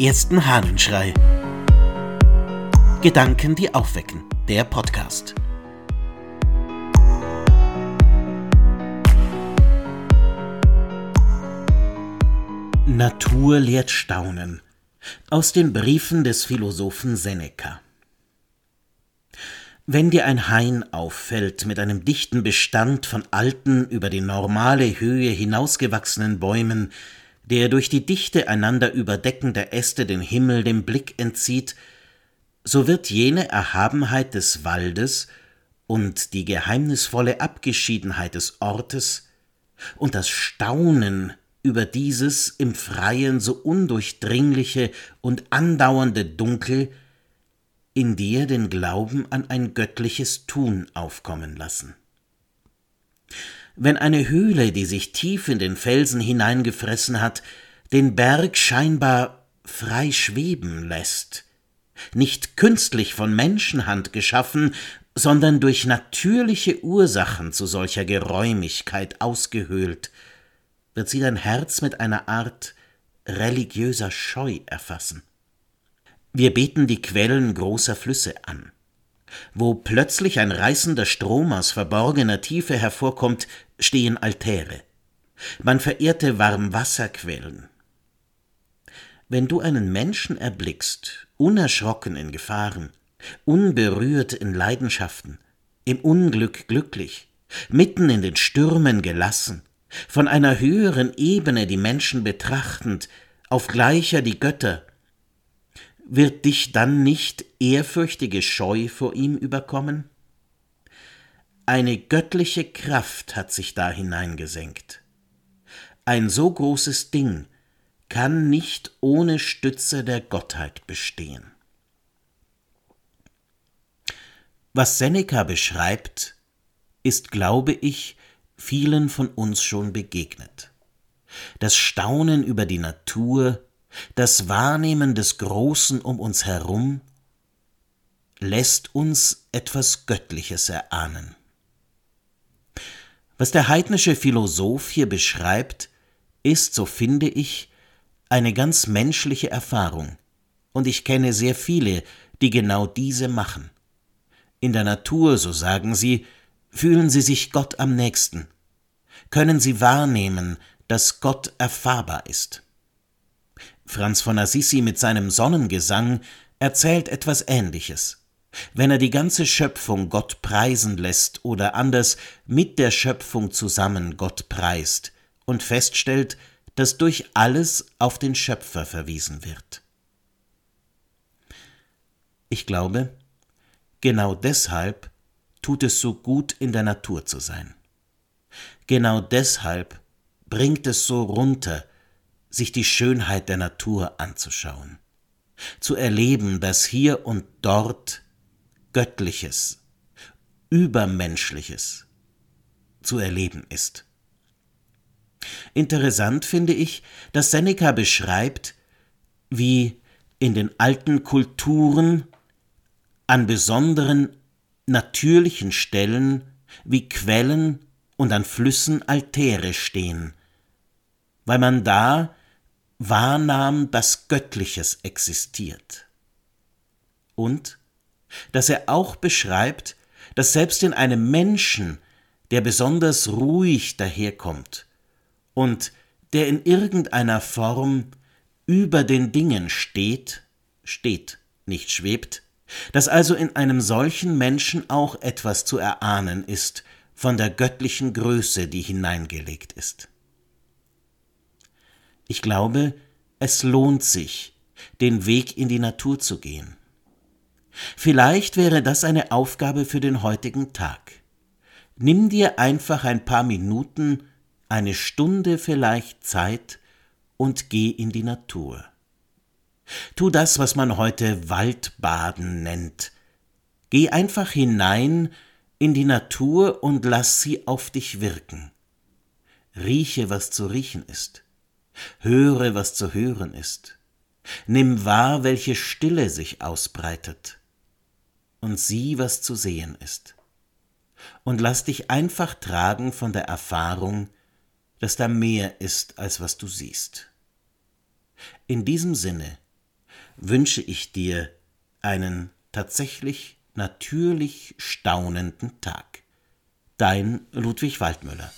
ersten Hahnenschrei. Gedanken, die aufwecken. Der Podcast. Natur lehrt Staunen. Aus den Briefen des Philosophen Seneca. Wenn dir ein Hain auffällt mit einem dichten Bestand von alten, über die normale Höhe hinausgewachsenen Bäumen, der durch die Dichte einander überdeckender Äste den Himmel dem Blick entzieht, so wird jene Erhabenheit des Waldes und die geheimnisvolle Abgeschiedenheit des Ortes und das Staunen über dieses im Freien so undurchdringliche und andauernde Dunkel in dir den Glauben an ein göttliches Tun aufkommen lassen. Wenn eine Höhle, die sich tief in den Felsen hineingefressen hat, den Berg scheinbar frei schweben lässt, nicht künstlich von Menschenhand geschaffen, sondern durch natürliche Ursachen zu solcher Geräumigkeit ausgehöhlt, wird sie dein Herz mit einer Art religiöser Scheu erfassen. Wir beten die Quellen großer Flüsse an. Wo plötzlich ein reißender Strom aus verborgener Tiefe hervorkommt, stehen Altäre. Man verehrte Warmwasserquellen. Wenn du einen Menschen erblickst, unerschrocken in Gefahren, unberührt in Leidenschaften, im Unglück glücklich, mitten in den Stürmen gelassen, von einer höheren Ebene die Menschen betrachtend, auf gleicher die Götter, wird dich dann nicht ehrfürchtige Scheu vor ihm überkommen? Eine göttliche Kraft hat sich da hineingesenkt. Ein so großes Ding kann nicht ohne Stütze der Gottheit bestehen. Was Seneca beschreibt, ist, glaube ich, vielen von uns schon begegnet. Das Staunen über die Natur, das Wahrnehmen des Großen um uns herum lässt uns etwas Göttliches erahnen. Was der heidnische Philosoph hier beschreibt, ist, so finde ich, eine ganz menschliche Erfahrung, und ich kenne sehr viele, die genau diese machen. In der Natur, so sagen sie, fühlen sie sich Gott am nächsten, können sie wahrnehmen, dass Gott erfahrbar ist. Franz von Assisi mit seinem Sonnengesang erzählt etwas Ähnliches. Wenn er die ganze Schöpfung Gott preisen lässt oder anders mit der Schöpfung zusammen Gott preist und feststellt, dass durch alles auf den Schöpfer verwiesen wird. Ich glaube, genau deshalb tut es so gut in der Natur zu sein. Genau deshalb bringt es so runter, sich die Schönheit der Natur anzuschauen, zu erleben, dass hier und dort Göttliches, Übermenschliches zu erleben ist. Interessant finde ich, dass Seneca beschreibt, wie in den alten Kulturen an besonderen natürlichen Stellen wie Quellen und an Flüssen Altäre stehen, weil man da wahrnahm, dass Göttliches existiert. Und dass er auch beschreibt, dass selbst in einem Menschen, der besonders ruhig daherkommt und der in irgendeiner Form über den Dingen steht, steht, nicht schwebt, dass also in einem solchen Menschen auch etwas zu erahnen ist von der göttlichen Größe, die hineingelegt ist. Ich glaube, es lohnt sich, den Weg in die Natur zu gehen. Vielleicht wäre das eine Aufgabe für den heutigen Tag. Nimm dir einfach ein paar Minuten, eine Stunde vielleicht Zeit und geh in die Natur. Tu das, was man heute Waldbaden nennt. Geh einfach hinein in die Natur und lass sie auf dich wirken. Rieche, was zu riechen ist. Höre, was zu hören ist. Nimm wahr, welche Stille sich ausbreitet. Und sieh, was zu sehen ist. Und lass dich einfach tragen von der Erfahrung, dass da mehr ist, als was du siehst. In diesem Sinne wünsche ich dir einen tatsächlich natürlich staunenden Tag. Dein Ludwig Waldmüller